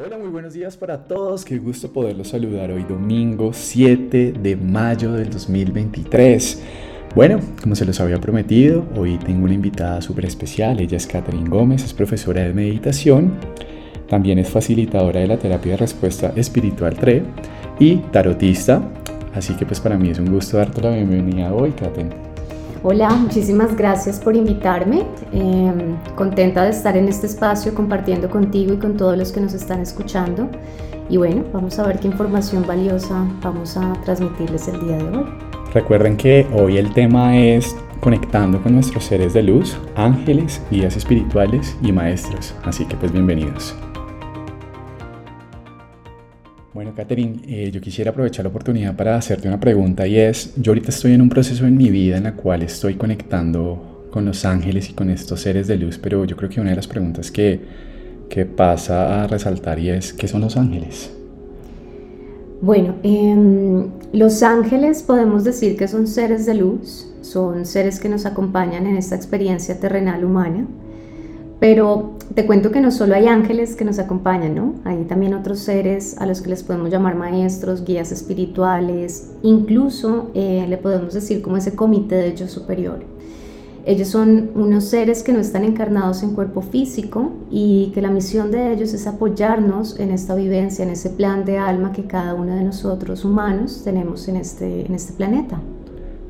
Hola, muy buenos días para todos. Qué gusto poderlos saludar hoy domingo 7 de mayo del 2023. Bueno, como se los había prometido, hoy tengo una invitada súper especial. Ella es Catherine Gómez, es profesora de meditación, también es facilitadora de la terapia de respuesta espiritual TRE y tarotista. Así que pues para mí es un gusto darte la bienvenida hoy, Catherine. Hola, muchísimas gracias por invitarme. Em, contenta de estar en este espacio compartiendo contigo y con todos los que nos están escuchando. Y bueno, vamos a ver qué información valiosa vamos a transmitirles el día de hoy. Recuerden que hoy el tema es conectando con nuestros seres de luz, ángeles, guías espirituales y maestros. Así que pues bienvenidos. Bueno, Catherine, eh, yo quisiera aprovechar la oportunidad para hacerte una pregunta y es, yo ahorita estoy en un proceso en mi vida en la cual estoy conectando con los ángeles y con estos seres de luz, pero yo creo que una de las preguntas que, que pasa a resaltar y es, ¿qué son los ángeles? Bueno, em, los ángeles podemos decir que son seres de luz, son seres que nos acompañan en esta experiencia terrenal humana pero te cuento que no solo hay ángeles que nos acompañan, ¿no? Hay también otros seres a los que les podemos llamar maestros, guías espirituales, incluso eh, le podemos decir como ese comité de ellos superior. Ellos son unos seres que no están encarnados en cuerpo físico y que la misión de ellos es apoyarnos en esta vivencia, en ese plan de alma que cada uno de nosotros humanos tenemos en este, en este planeta.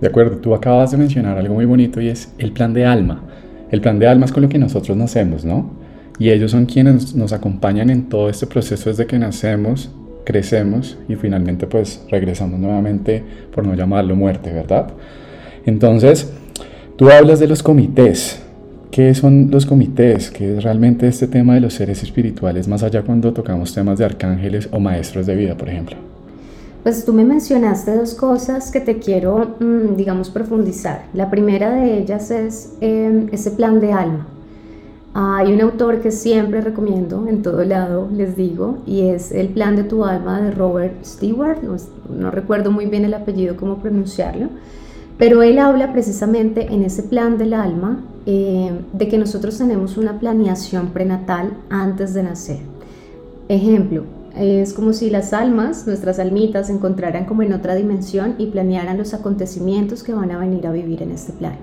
De acuerdo, tú acabas de mencionar algo muy bonito y es el plan de alma. El plan de alma es con lo que nosotros nacemos, ¿no? Y ellos son quienes nos acompañan en todo este proceso desde que nacemos, crecemos y finalmente pues regresamos nuevamente, por no llamarlo muerte, ¿verdad? Entonces, tú hablas de los comités. ¿Qué son los comités? ¿Qué es realmente este tema de los seres espirituales, más allá cuando tocamos temas de arcángeles o maestros de vida, por ejemplo? Pues tú me mencionaste dos cosas que te quiero, mm, digamos, profundizar. La primera de ellas es em, ese plan de alma. Hay un autor que siempre recomiendo, en todo lado les digo, y es El plan de tu alma de Robert Stewart. No, recuerdo muy bien el apellido, cómo pronunciarlo, pero él habla precisamente en ese plan del alma em, de que nosotros tenemos una planeación prenatal antes de nacer. Ejemplo, es como si las almas, nuestras almitas, se encontraran como en otra dimensión y planearan los acontecimientos que van a venir a vivir en este plano.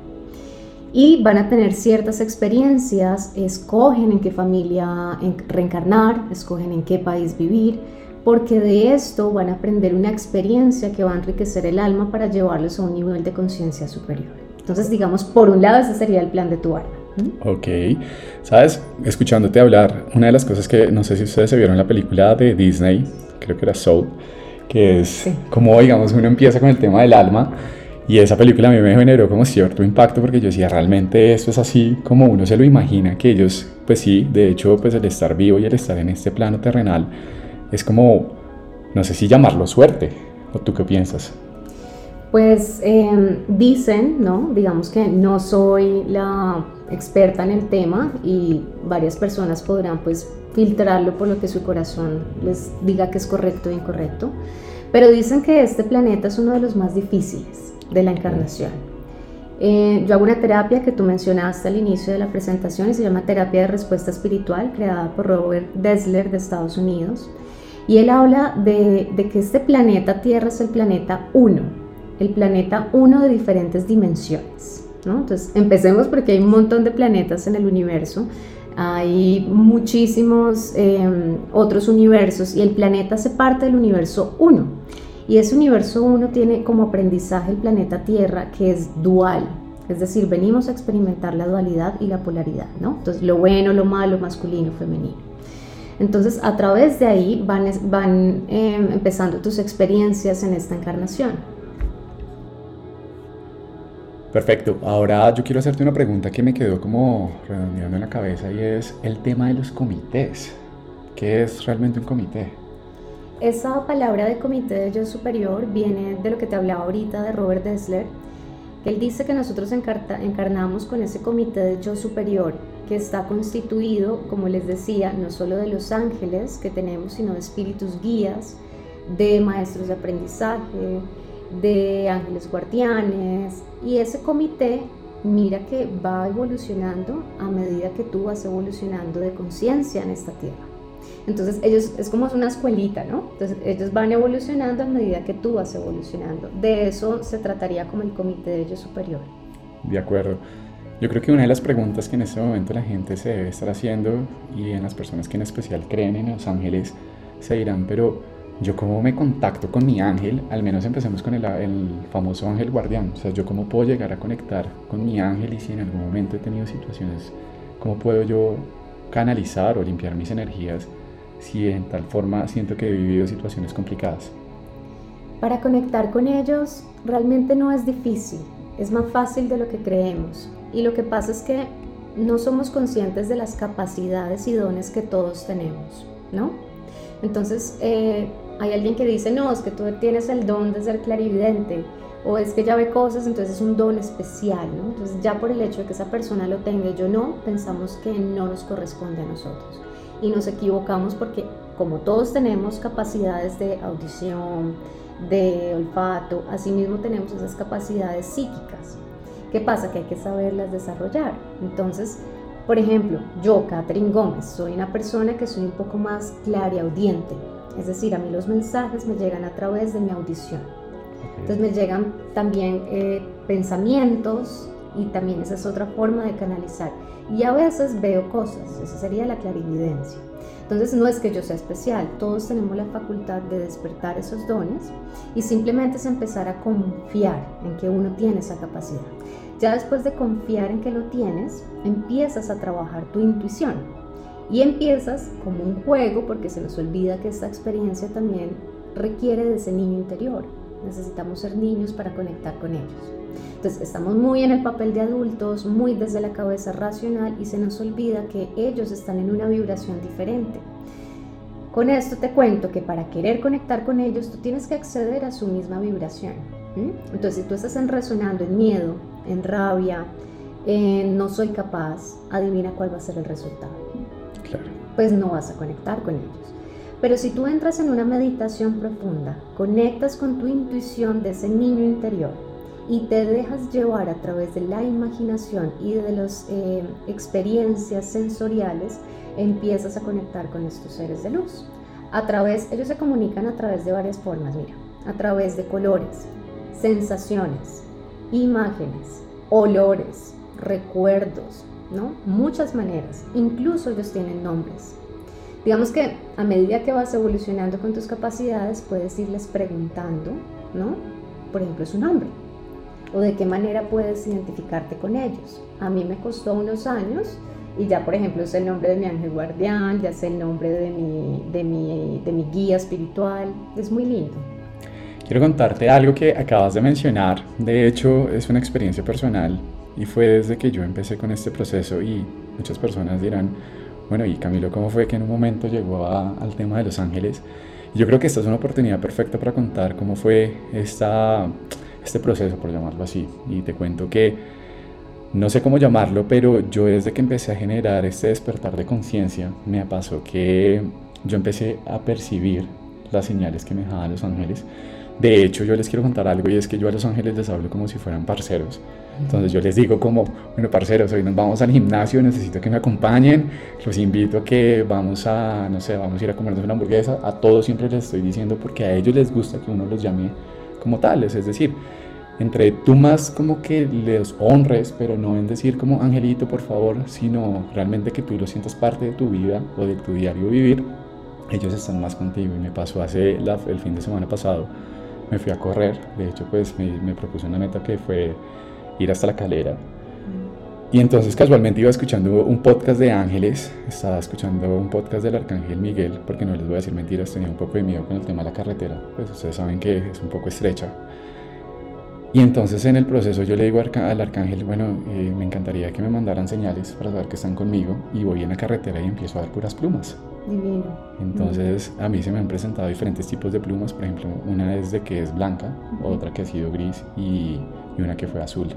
Y van a tener ciertas experiencias, escogen en qué familia reencarnar, escogen en qué país vivir, porque de esto van a aprender una experiencia que va a enriquecer el alma para llevarlos a un nivel de conciencia superior. Entonces, digamos, por un lado, ese sería el plan de tu alma. Ok, sabes, escuchándote hablar, una de las cosas que no sé si ustedes se vieron la película de Disney, creo que era Soul, que es como, digamos, uno empieza con el tema del alma y esa película a mí me generó como cierto impacto porque yo decía, realmente esto es así como uno se lo imagina, que ellos, pues sí, de hecho, pues el estar vivo y el estar en este plano terrenal es como, no sé si llamarlo suerte, ¿o tú qué piensas? Pues em, dicen, ¿no? Digamos que no soy la experta en el tema y varias personas podrán pues filtrarlo por lo que su corazón les diga que es correcto o incorrecto, pero dicen que este planeta es uno de los más difíciles de la encarnación. Eh, yo hago una terapia que tú mencionaste al inicio de la presentación y se llama terapia de respuesta espiritual, creada por Robert Dessler de Estados Unidos. Y él habla de, de que este planeta Tierra es el planeta 1, el planeta 1 de diferentes dimensiones. Entonces, empecemos porque hay un montón de planetas en el universo, hay muchísimos em, otros universos y el planeta hace parte del universo 1. Y ese universo 1 tiene como aprendizaje el planeta Tierra que es dual, es decir, venimos a experimentar la dualidad y la polaridad, ¿no? Entonces, lo bueno, lo malo, masculino, femenino. Entonces, a través de ahí van, van em, empezando tus experiencias en esta encarnación. Perfecto. Ahora yo quiero hacerte una pregunta que me quedó como redondeando en la cabeza y es el tema de los comités. ¿Qué es realmente un comité? Esa palabra de comité de yo superior viene de lo que te hablaba ahorita de Robert Dessler, él dice que nosotros encarnamos con ese comité de yo superior que está constituido, como les decía, no solo de los ángeles que tenemos, sino de espíritus guías, de maestros de aprendizaje, de ángeles guardianes y ese comité mira que va evolucionando a medida que tú vas evolucionando de conciencia en esta tierra. Entonces ellos es como una escuelita, ¿no? Entonces ellos van evolucionando a medida que tú vas evolucionando. De eso se trataría como el comité de ellos superior. De acuerdo. Yo creo que una de las preguntas que en este momento la gente se debe estar haciendo y en las personas que en especial creen en los ángeles se dirán, pero yo cómo me contacto con mi ángel, al menos empecemos con el, el, famoso ángel guardián, o sea, yo cómo puedo llegar a conectar con mi ángel y si en algún momento he tenido situaciones, cómo puedo yo canalizar o limpiar mis energías si en tal forma siento que he vivido situaciones complicadas. Para conectar con ellos realmente no es difícil, es más fácil de lo que creemos. Y lo que pasa es que no somos conscientes de las capacidades y dones que todos tenemos, ¿no? Entonces, eh, hay alguien que dice, no, es que tú tienes el don de ser clarividente, o es que ya ve cosas, entonces es un don especial, ¿no? Entonces, ya por el hecho de que esa persona lo tenga y yo no, pensamos que no nos corresponde a nosotros y nos equivocamos porque como todos tenemos capacidades de audición, de olfato, asimismo tenemos esas capacidades psíquicas. ¿Qué pasa? Que hay que saberlas desarrollar. Entonces, por ejemplo, yo, Catherine Gómez, soy una persona que soy un poco más clara y audiente. Es decir, a mí los mensajes me llegan a través de mi audición. Entonces me llegan también eh, pensamientos y también esa es otra forma de canalizar. Y a veces veo cosas, esa sería la clarividencia. Entonces no es que yo sea especial, todos tenemos la facultad de despertar esos dones y simplemente es empezar a confiar en que uno tiene esa capacidad. Ya después de confiar en que lo tienes, empiezas a trabajar tu intuición y empiezas como un juego porque se nos olvida que esta experiencia también requiere de ese niño interior. Necesitamos ser niños para conectar con ellos. Entonces estamos muy en el papel de adultos, muy desde la cabeza racional y se nos olvida que ellos están en una vibración diferente. Con esto te cuento que para querer conectar con ellos tú tienes que acceder a su misma vibración. Entonces si tú estás en resonando en miedo, en rabia, en no soy capaz, adivina cuál va a ser el resultado. Pues no vas a conectar con ellos. Pero si tú entras en una meditación profunda, conectas con tu intuición de ese niño interior, y te dejas llevar a través de la imaginación y de las eh, experiencias sensoriales, empiezas a conectar con estos seres de luz. A través, ellos se comunican a través de varias formas, mira, a través de colores, sensaciones, imágenes, olores, recuerdos, ¿no? Muchas maneras, incluso ellos tienen nombres. Digamos que a medida que vas evolucionando con tus capacidades, puedes irles preguntando, ¿no? Por ejemplo, su nombre o de qué manera puedes identificarte con ellos. A mí me costó unos años y ya, por ejemplo, sé el nombre de mi ángel guardián, ya sé el nombre de mi, de mi, de mi guía espiritual. Es muy lindo. Quiero contarte algo que acabas de mencionar. De hecho, es una experiencia personal y fue desde que yo empecé con este proceso y muchas personas dirán, bueno, y Camilo, ¿cómo fue que en un momento llegó al tema de los ángeles? Yo creo que esta es una oportunidad perfecta para contar cómo fue esta este proceso, por llamarlo así. Y te cuento que no sé cómo llamarlo, pero yo desde que empecé a generar este despertar de conciencia, me pasó que yo empecé a percibir las señales que me dejaban los ángeles. De hecho, yo les quiero contar algo y es que yo a los ángeles les hablo como si fueran parceros. Entonces yo les digo como, bueno, parceros, hoy nos vamos al gimnasio, necesito que me acompañen, los invito a que vamos a, no sé, vamos a ir a comernos una hamburguesa. A todos siempre les estoy diciendo porque a ellos les gusta que uno los llame como tales, es decir, entre tú más como que les honres, pero no en decir como angelito por favor, sino realmente que tú lo sientas parte de tu vida o de tu diario vivir, ellos están más contigo y me pasó hace el fin de semana pasado, me fui a correr, de hecho pues me, propuse una meta que fue ir hasta la calera y entonces casualmente iba escuchando un podcast de ángeles, estaba escuchando un podcast del arcángel Miguel, porque no les voy a decir mentiras, tenía un poco de miedo con el tema de la carretera, pues ustedes saben que es un poco estrecha. Y entonces en el proceso yo le digo al arcángel, bueno, eh, me encantaría que me mandaran señales para saber que están conmigo y voy en la carretera y empiezo a dar puras plumas. Divino. Entonces a mí se me han presentado diferentes tipos de plumas, por ejemplo, una es de que es blanca, otra que ha sido gris y, y una que fue azul.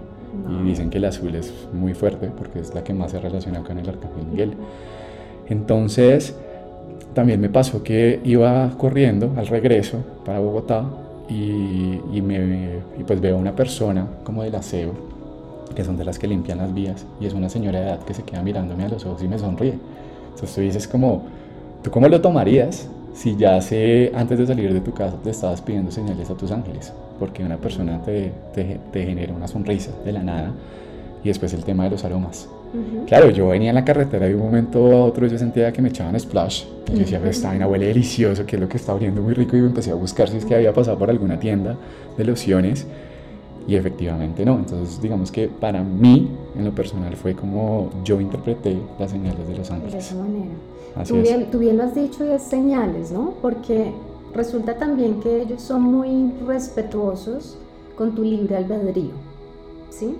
Y dicen que el azul es muy fuerte porque es la que más se relaciona con el arcángel Miguel. Entonces, también me pasó que iba corriendo al regreso para Bogotá y, y, me, y pues veo una persona como del aseo, que son de las que limpian las vías, y es una señora de edad que se queda mirándome a los ojos y me sonríe. Entonces tú dices como, ¿Tú cómo lo tomarías si ya hace, antes de salir de tu casa te estabas pidiendo señales a tus ángeles? Porque una persona te, te, te genera una sonrisa de la nada y después el tema de los aromas. Claro, yo venía en la carretera y de un momento a otro yo sentía que me echaban splash. Y yo decía, esta vaina huele delicioso, que es lo que está oliendo muy rico. Y me empecé a buscar si es que había pasado por alguna tienda de lociones. Y efectivamente no. Entonces, digamos que para mí, en lo personal, fue como yo interpreté las señales de los ángeles. De esa manera. Así tú, bien, tú bien lo has dicho y es señales, ¿no? Porque resulta también que ellos son muy respetuosos con tu libre albedrío. ¿Sí?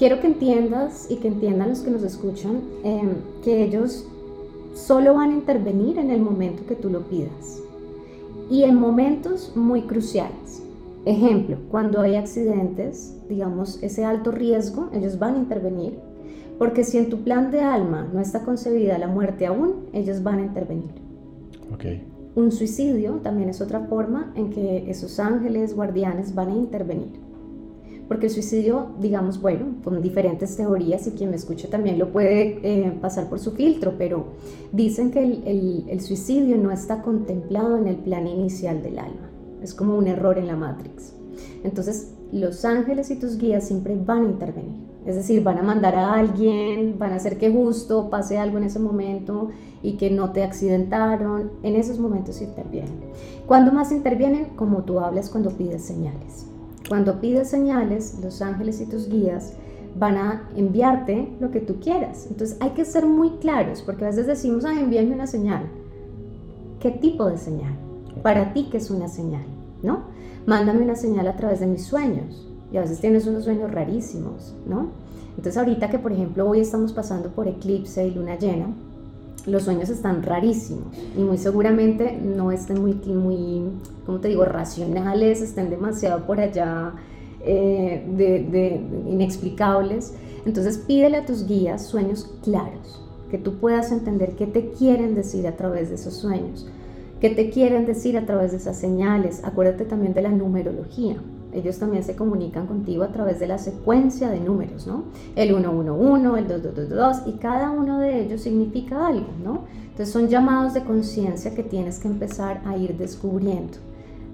quiero que entiendas y que entiendan los que nos escuchan em, que ellos solo van a intervenir en el momento que tú lo pidas y en momentos muy cruciales. Ejemplo, cuando hay accidentes, digamos, ese alto riesgo, ellos van a intervenir, porque si en tu plan de alma no está concebida la muerte aún, ellos van a intervenir. Okay. Un suicidio también es otra forma en que esos ángeles guardianes van a intervenir porque el suicidio, digamos, bueno, con diferentes teorías y quien me escuche también lo puede eh, pasar por su filtro, pero dicen que el, el, suicidio no está contemplado en el plan inicial del alma, es como un error en la Matrix. Entonces, los ángeles y tus guías siempre van a intervenir, es decir, van a mandar a alguien, van a hacer que justo pase algo en ese momento y que no te accidentaron, en esos momentos intervienen. ¿Cuándo más intervienen? Como tú hablas cuando pides señales. Cuando pides señales, los ángeles y tus guías van a enviarte lo que tú quieras. Entonces hay que ser muy claros, porque a veces decimos, ah, envíame una señal. ¿Qué tipo de señal? Para ti, ¿qué es una señal? ¿No? Mándame una señal a través de mis sueños. Y a veces tienes unos sueños rarísimos, ¿no? Entonces ahorita que, por ejemplo, hoy estamos pasando por eclipse y luna llena, los sueños están rarísimos y muy seguramente no estén muy, muy ¿cómo te digo?, racionales, estén demasiado por allá eh, de, inexplicables. Entonces pídele a tus guías sueños claros, que tú puedas entender qué te quieren decir a través de esos sueños, qué te quieren decir a través de esas señales. Acuérdate también de la numerología ellos también se comunican contigo a través de la secuencia de números, ¿no? El 111, el 2222 y cada uno de ellos significa algo, ¿no? Entonces son llamados de conciencia que tienes que empezar a ir descubriendo.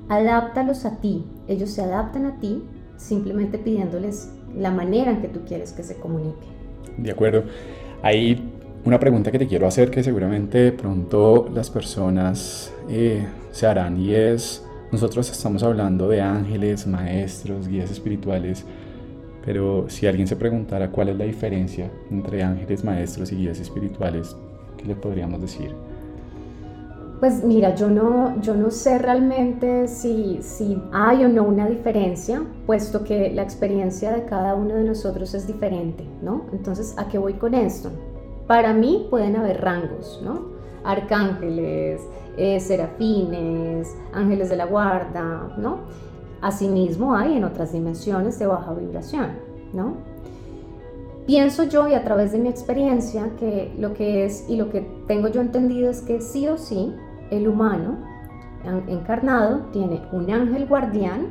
Adáptalos a ti, ellos se adaptan a ti simplemente pidiéndoles la manera en que tú quieres que se comunique. De acuerdo. Hay una pregunta que te quiero hacer que seguramente pronto las personas eh, se harán y es nosotros estamos hablando de ángeles, maestros, guías espirituales, pero si alguien se preguntara cuál es la diferencia entre ángeles, maestros y guías espirituales, ¿qué le podríamos decir? Pues mira, yo no, yo no sé realmente si, si hay o no una diferencia, puesto que la experiencia de cada uno de nosotros es diferente, ¿no? Entonces, ¿a qué voy con esto? Para mí pueden haber rangos, ¿no? Arcángeles, eh, serafines, ángeles de la guarda, ¿no? Asimismo hay en otras dimensiones de baja vibración, ¿no? Pienso yo y a través de mi experiencia que lo que es y lo que tengo yo entendido es que sí o sí el humano encarnado tiene un ángel guardián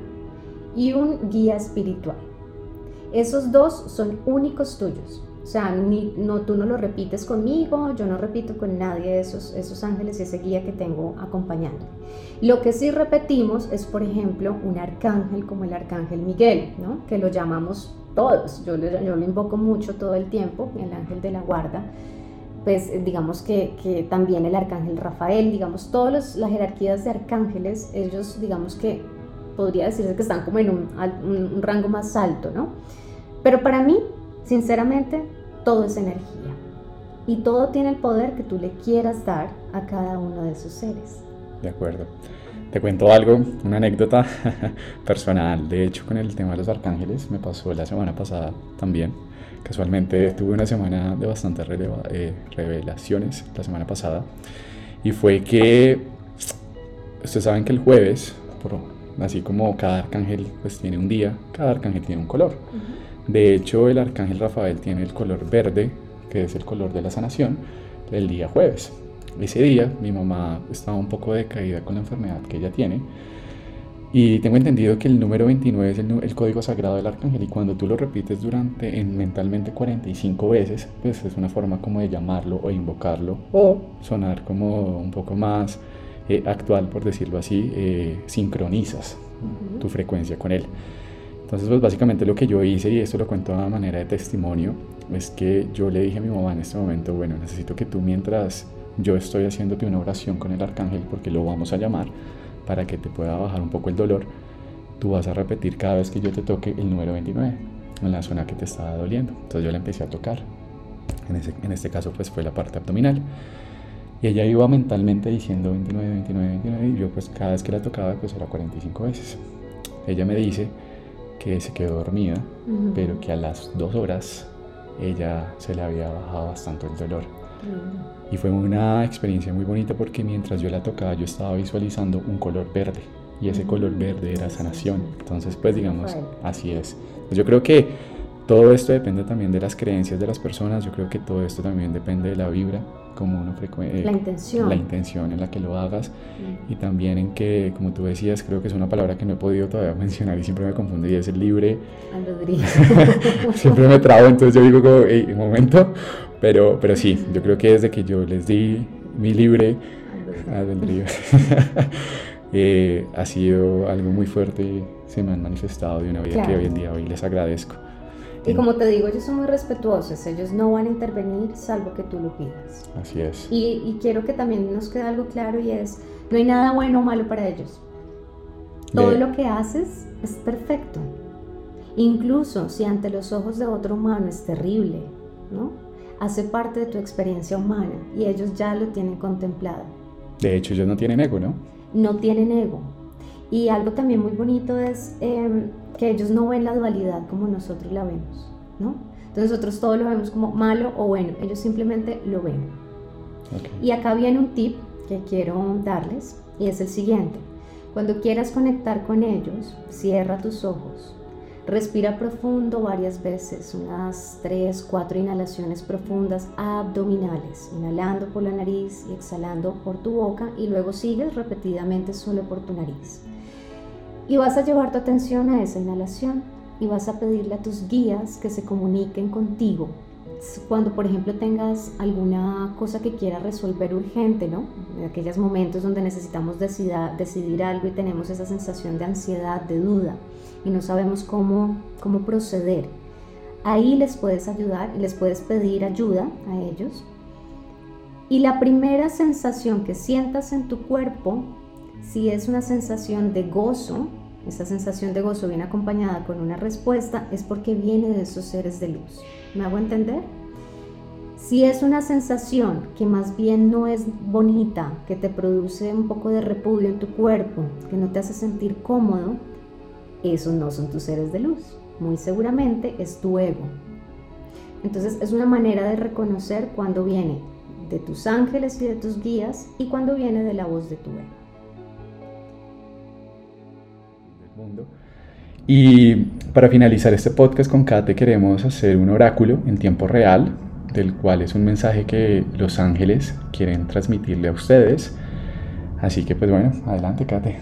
y un guía espiritual. Esos dos son únicos tuyos. O sea, no, tú no lo repites conmigo, yo no repito con nadie esos, esos ángeles y ese guía que tengo acompañando. Lo que sí repetimos es, por ejemplo, un arcángel como el arcángel Miguel, ¿no? que lo llamamos todos. Yo, yo lo invoco mucho todo el tiempo, el ángel de la guarda. Pues digamos que, que también el arcángel Rafael, digamos, todas las jerarquías de arcángeles, ellos digamos que podría decirse que están como en un, un rango más alto, ¿no? Pero para mí Sinceramente, todo es energía y todo tiene el poder que tú le quieras dar a cada uno de esos seres. De acuerdo. Te cuento algo, una anécdota personal. De hecho, con el tema de los arcángeles me pasó la semana pasada también. Casualmente tuve una semana de bastantes eh, revelaciones la semana pasada. Y fue que, ustedes saben que el jueves, así como cada arcángel pues tiene un día, cada arcángel tiene un color. De hecho, el arcángel Rafael tiene el color verde, que es el color de la sanación, el día jueves. Ese día mi mamá estaba un poco decaída con la enfermedad que ella tiene Y tengo entendido que el número 29 es el, código sagrado del arcángel y cuando tú lo repites durante en mentalmente 45 veces, pues es una forma como de llamarlo o invocarlo o sonar como un poco más eh, actual, por decirlo así, eh, sincronizas tu frecuencia con él. Entonces, pues básicamente lo que yo hice, y esto lo cuento de manera de testimonio, es que yo le dije a mi mamá en este momento, bueno, necesito que tú mientras yo estoy haciéndote una oración con el arcángel, porque lo vamos a llamar, para que te pueda bajar un poco el dolor, tú vas a repetir cada vez que yo te toque el número 29 en la zona que te estaba doliendo. Entonces yo le empecé a tocar. En, este caso pues fue la parte abdominal. Y ella iba mentalmente diciendo 29, 29, 29 y yo pues cada vez que la tocaba pues era 45 veces. Ella me dice que se quedó dormida, pero que a las dos horas ella se le había bajado bastante el dolor. Y fue una experiencia muy bonita porque mientras yo la tocaba yo estaba visualizando un color verde y ese color mm, verde era sanación. Entonces, pues digamos, así es. Pues yo creo que todo esto depende también de las creencias de las personas, yo creo que todo esto también depende de la vibra, como uno frecuente, la intención. La intención en la que lo hagas mm. y también en que, como tú decías, creo que es una palabra que no he podido todavía mencionar y siempre me confunde y es el libre. siempre me trago, entonces yo digo como, hey, un momento, pero, pero sí, yo creo que desde que yo les di mi libre albedrío, eh, ha sido algo muy fuerte se me han manifestado de una vida que hoy en día hoy les agradezco. Y como te digo, ellos son muy respetuosos, ellos no van a intervenir salvo que tú lo pidas. Así es. Y, y quiero que también nos quede algo claro y es, no hay nada bueno o malo para ellos. Todo lo que haces es perfecto. Incluso si ante los ojos de otro humano es terrible, ¿no? hace parte de tu experiencia humana y ellos ya lo tienen contemplado. De hecho, ellos no tienen ego, ¿no? No tienen ego. Y algo también muy bonito es em, que ellos no ven la dualidad como nosotros la vemos, ¿no? Entonces nosotros todo lo vemos como malo o bueno, ellos simplemente lo ven. Y acá viene un tip que quiero darles y es el siguiente. Cuando quieras conectar con ellos, cierra tus ojos Respira profundo varias veces, unas 3, 4 inhalaciones profundas abdominales, inhalando por la nariz y exhalando por tu boca y luego sigues repetidamente solo por tu nariz. Y vas a llevar tu atención a esa inhalación y vas a pedirle a tus guías que se comuniquen contigo. Cuando, por ejemplo, tengas alguna cosa que quieras resolver urgente, ¿no? En aquellos momentos donde necesitamos decidir algo y tenemos esa sensación de ansiedad, de duda y no sabemos cómo, cómo proceder. Ahí les puedes ayudar, les puedes pedir ayuda a ellos. Y la primera sensación que sientas en tu cuerpo, si es una sensación de gozo, esa sensación de gozo viene acompañada con una respuesta, es porque viene de esos seres de luz. ¿Me hago entender? Si es una sensación que más bien no es bonita, que te produce un poco de repudio en tu cuerpo, que no te hace sentir cómodo, esos no son tus seres de luz. Muy seguramente es tu ego. Entonces es una manera de reconocer cuando viene de tus ángeles y de tus guías y cuando viene de la voz de tu ego. Y para finalizar este podcast con Kate queremos hacer un oráculo en tiempo real, del cual es un mensaje que los ángeles quieren transmitirle a ustedes. Así que pues bueno, adelante Kate.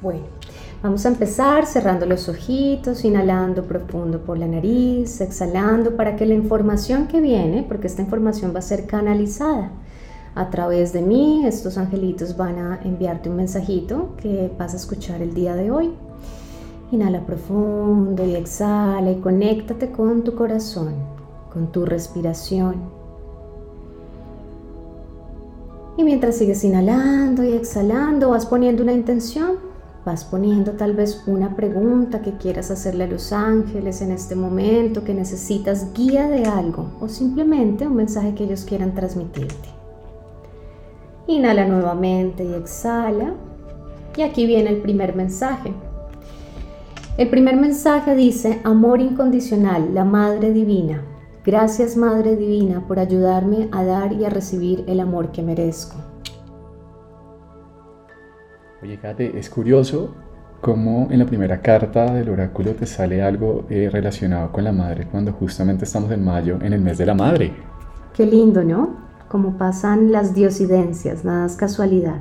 Bueno, vamos a empezar cerrando los ojitos, inhalando profundo por la nariz, exhalando para que la información que viene, porque esta información va a ser canalizada a través de mí, estos angelitos van a enviarte un mensajito que vas a escuchar el día de hoy. Inhala profundo y exhala y conéctate con tu corazón, con tu respiración. Y mientras sigues inhalando y exhalando, vas poniendo una intención Vas poniendo tal vez una pregunta que quieras hacerle a los ángeles en este momento, que necesitas guía de algo o simplemente un mensaje que ellos quieran transmitirte. Inhala nuevamente y exhala. Y aquí viene el primer mensaje. El primer mensaje dice, amor incondicional, la Madre Divina. Gracias Madre Divina por ayudarme a dar y a recibir el amor que merezco. Oye, Kate, es curioso cómo en la primera carta del oráculo te sale algo eh, relacionado con la madre cuando justamente estamos en mayo, en el mes de la madre. Qué lindo, ¿no? Como pasan las diosidencias, nada es casualidad.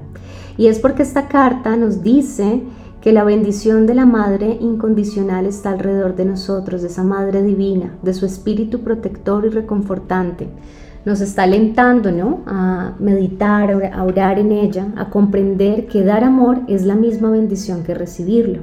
Y es porque esta carta nos dice que la bendición de la Madre incondicional está alrededor de nosotros, de esa Madre divina, de su espíritu protector y reconfortante. Nos está alentando ¿no? a meditar, a orar en ella, a comprender que dar amor es la misma bendición que recibirlo.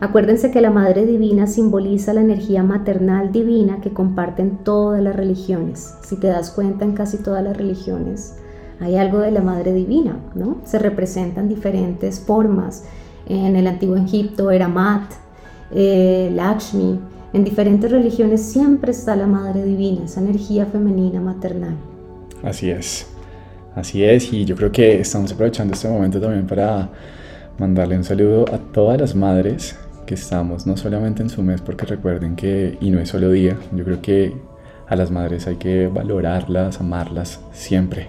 Acuérdense que la Madre Divina simboliza la energía maternal divina que comparten todas las religiones. Si te das cuenta, en casi todas las religiones hay algo de la Madre Divina, ¿no? Se representan diferentes formas en el antiguo Egipto era Mat, eh, Lakshmi. En diferentes religiones siempre está la Madre Divina, esa energía femenina maternal. Así es, así es. Y yo creo que estamos aprovechando este momento también para mandarle un saludo a todas las madres que estamos, no solamente en su mes, porque recuerden que, y no es solo día, yo creo que a las madres hay que valorarlas, amarlas siempre.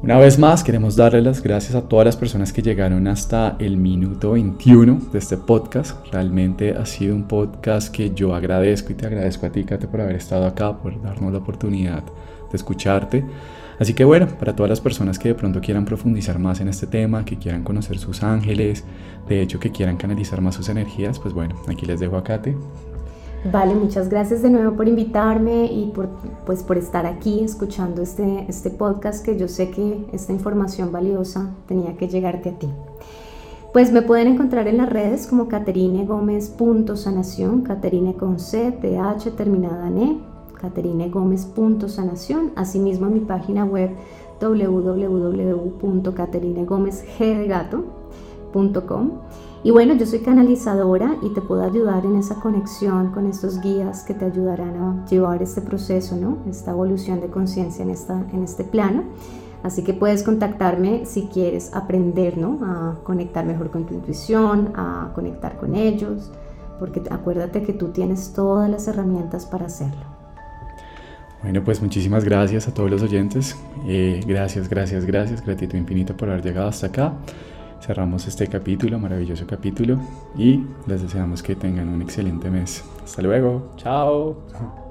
Una vez más, queremos darle las gracias a todas las personas que llegaron hasta el minuto 21 de este podcast. Realmente ha sido un podcast que yo agradezco y te agradezco a ti, Kate, por haber estado acá, por darnos la oportunidad de escucharte. Así que bueno, para todas las personas que de pronto quieran profundizar más en este tema, que quieran conocer sus ángeles, de hecho que quieran canalizar más sus energías, pues bueno, aquí les dejo a Kate Vale, muchas gracias de nuevo por invitarme y por, pues, por estar aquí escuchando este, este podcast que yo sé que esta información valiosa tenía que llegarte a ti. Pues me pueden encontrar en las redes como Caterine Caterine con C, TH terminada en E, Caterine Gómez.sanación, asimismo en mi página web www.caterinegomezgdegato.com y bueno, yo soy canalizadora y te puedo ayudar en esa conexión con estos guías que te ayudarán a llevar este proceso, ¿no? Esta evolución de conciencia en, en este plano. Así que puedes contactarme si quieres aprender, ¿no? A conectar mejor con tu intuición, a conectar con ellos, porque acuérdate que tú tienes todas las herramientas para hacerlo. Bueno, pues muchísimas gracias a todos los oyentes. Eh, gracias, gracias, gracias. Gratitud infinita por haber llegado hasta acá cerramos este capítulo, maravilloso capítulo, y les deseamos que tengan un excelente mes. Hasta luego, chao.